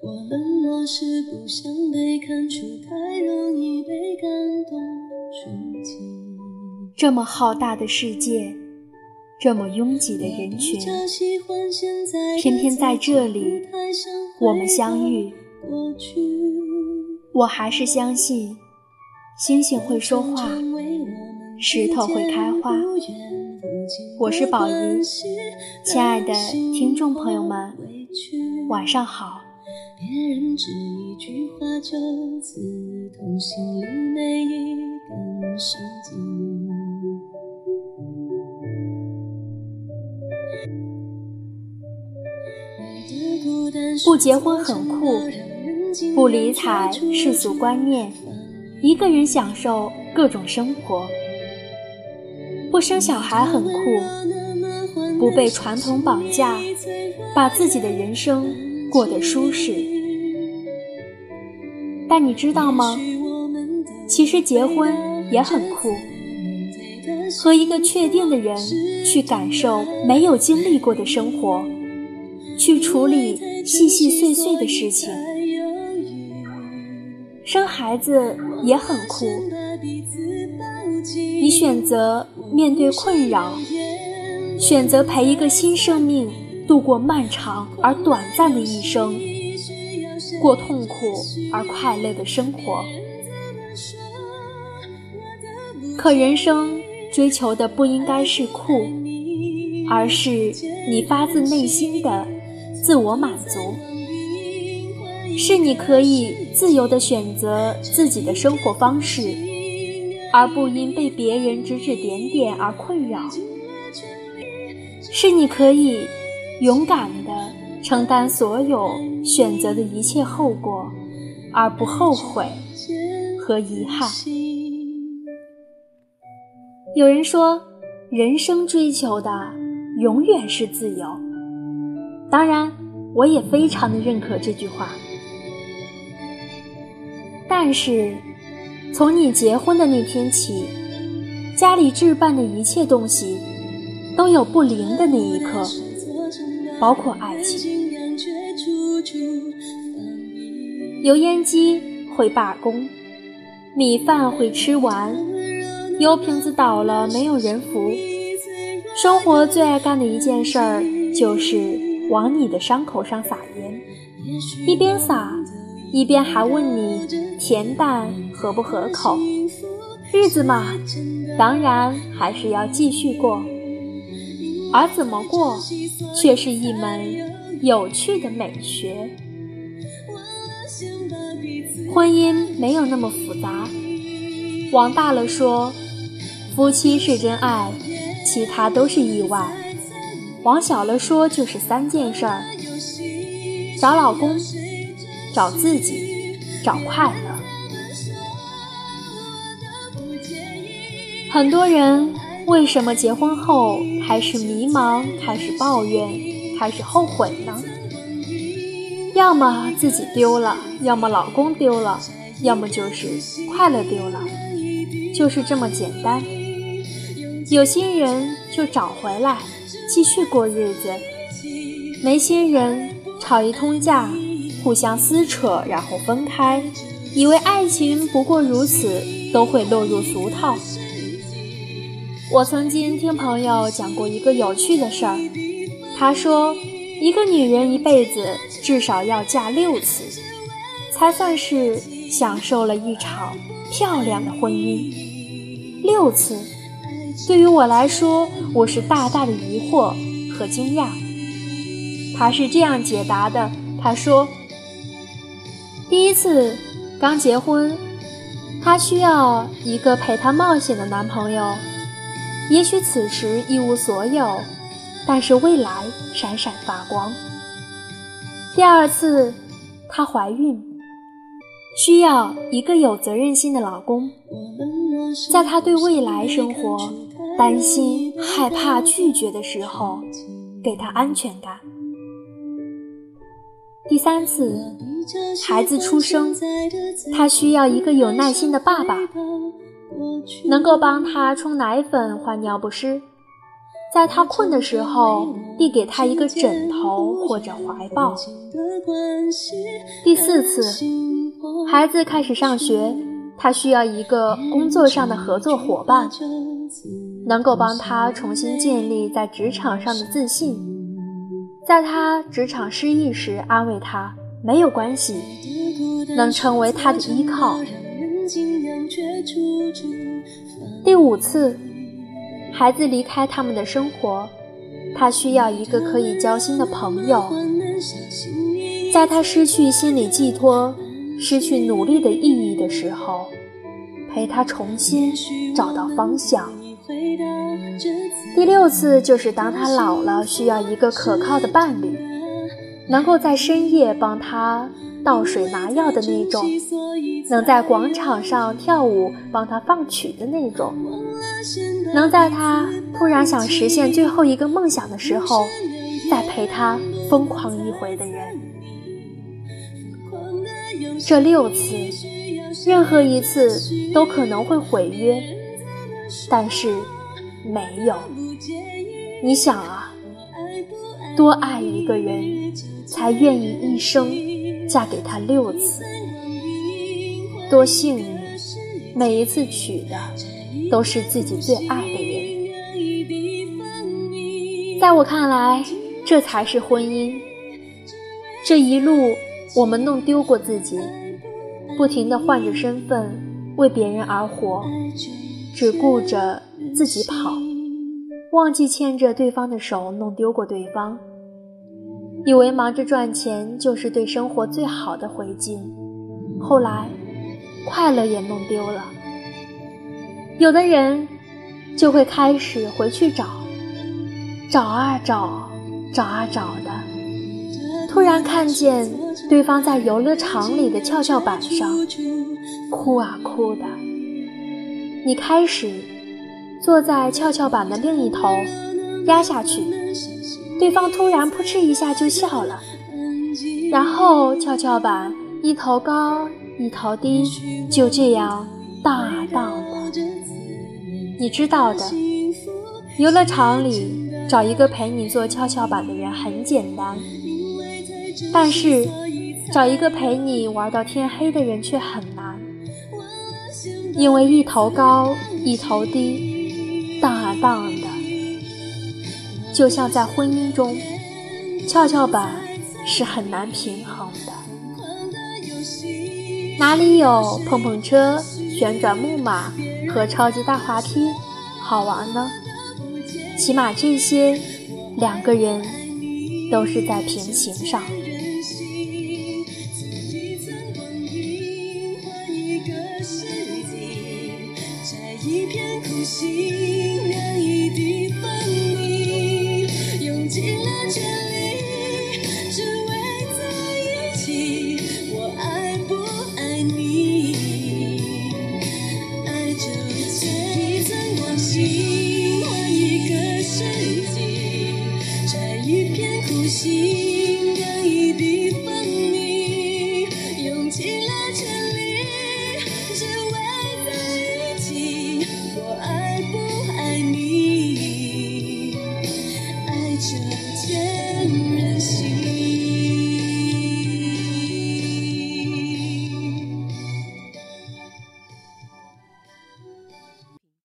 我冷漠是不想被看出，太容易被感动触及。这么浩大的世界，这么拥挤的人群，偏偏在这里，我们相遇。我还是相信，星星会说话，石头会开花。我是宝仪，亲爱的听众朋友们，晚上好。别人只一句话就刺痛心里每一根神经。不结婚很酷，不理睬世俗观念，一个人享受各种生活。不生小孩很酷，不被传统绑架，把自己的人生。过得舒适，但你知道吗？其实结婚也很酷，和一个确定的人去感受没有经历过的生活，去处理细细碎碎的事情。生孩子也很酷，你选择面对困扰，选择陪一个新生命。度过漫长而短暂的一生，过痛苦而快乐的生活。可人生追求的不应该是酷，而是你发自内心的自我满足，是你可以自由的选择自己的生活方式，而不因被别人指指点点而困扰，是你可以。勇敢的承担所有选择的一切后果，而不后悔和遗憾。有人说，人生追求的永远是自由。当然，我也非常的认可这句话。但是，从你结婚的那天起，家里置办的一切东西都有不灵的那一刻。包括爱情，油烟机会罢工，米饭会吃完，油瓶子倒了没有人扶。生活最爱干的一件事儿就是往你的伤口上撒盐，一边撒，一边还问你甜淡合不合口。日子嘛，当然还是要继续过。而怎么过，却是一门有趣的美学。婚姻没有那么复杂，往大了说，夫妻是真爱，其他都是意外；往小了说，就是三件事儿：找老公，找自己，找快乐。很多人。为什么结婚后开始迷茫、开始抱怨、开始后悔呢？要么自己丢了，要么老公丢了，要么就是快乐丢了，就是这么简单。有心人就找回来，继续过日子；没心人吵一通架，互相撕扯，然后分开，以为爱情不过如此，都会落入俗套。我曾经听朋友讲过一个有趣的事儿，他说，一个女人一辈子至少要嫁六次，才算是享受了一场漂亮的婚姻。六次，对于我来说，我是大大的疑惑和惊讶。他是这样解答的：他说，第一次刚结婚，他需要一个陪他冒险的男朋友。也许此时一无所有，但是未来闪闪发光。第二次，她怀孕，需要一个有责任心的老公，在她对未来生活担心、害怕、拒绝的时候，给她安全感。第三次，孩子出生，她需要一个有耐心的爸爸，能够帮他冲奶粉、换尿不湿，在他困的时候递给他一个枕头或者怀抱。第四次，孩子开始上学，他需要一个工作上的合作伙伴，能够帮他重新建立在职场上的自信。在他职场失意时，安慰他没有关系，能成为他的依靠。第五次，孩子离开他们的生活，他需要一个可以交心的朋友，在他失去心理寄托、失去努力的意义的时候，陪他重新找到方向。第六次就是当他老了，需要一个可靠的伴侣，能够在深夜帮他倒水拿药的那种，能在广场上跳舞帮他放曲的那种，能在他突然想实现最后一个梦想的时候，再陪他疯狂一回的人。这六次，任何一次都可能会毁约，但是。没有，你想啊，多爱一个人，才愿意一生嫁给他六次，多幸运，每一次娶的都是自己最爱的人。在我看来，这才是婚姻。这一路，我们弄丢过自己，不停地换着身份，为别人而活，只顾着。自己跑，忘记牵着对方的手，弄丢过对方。以为忙着赚钱就是对生活最好的回敬，后来快乐也弄丢了。有的人就会开始回去找，找啊找，找啊找的，突然看见对方在游乐场里的跷跷板上哭啊哭的，你开始。坐在跷跷板的另一头，压下去，对方突然扑哧一下就笑了，然后跷跷板一头高一头低，就这样荡啊荡的。你知道的，游乐场里找一个陪你坐跷跷板的人很简单，但是找一个陪你玩到天黑的人却很难，因为一头高一头低。荡啊荡的，就像在婚姻中，跷跷板是很难平衡的。哪里有碰碰车、旋转木马和超级大滑梯好玩呢？起码这些，两个人都是在平行上。一片苦心。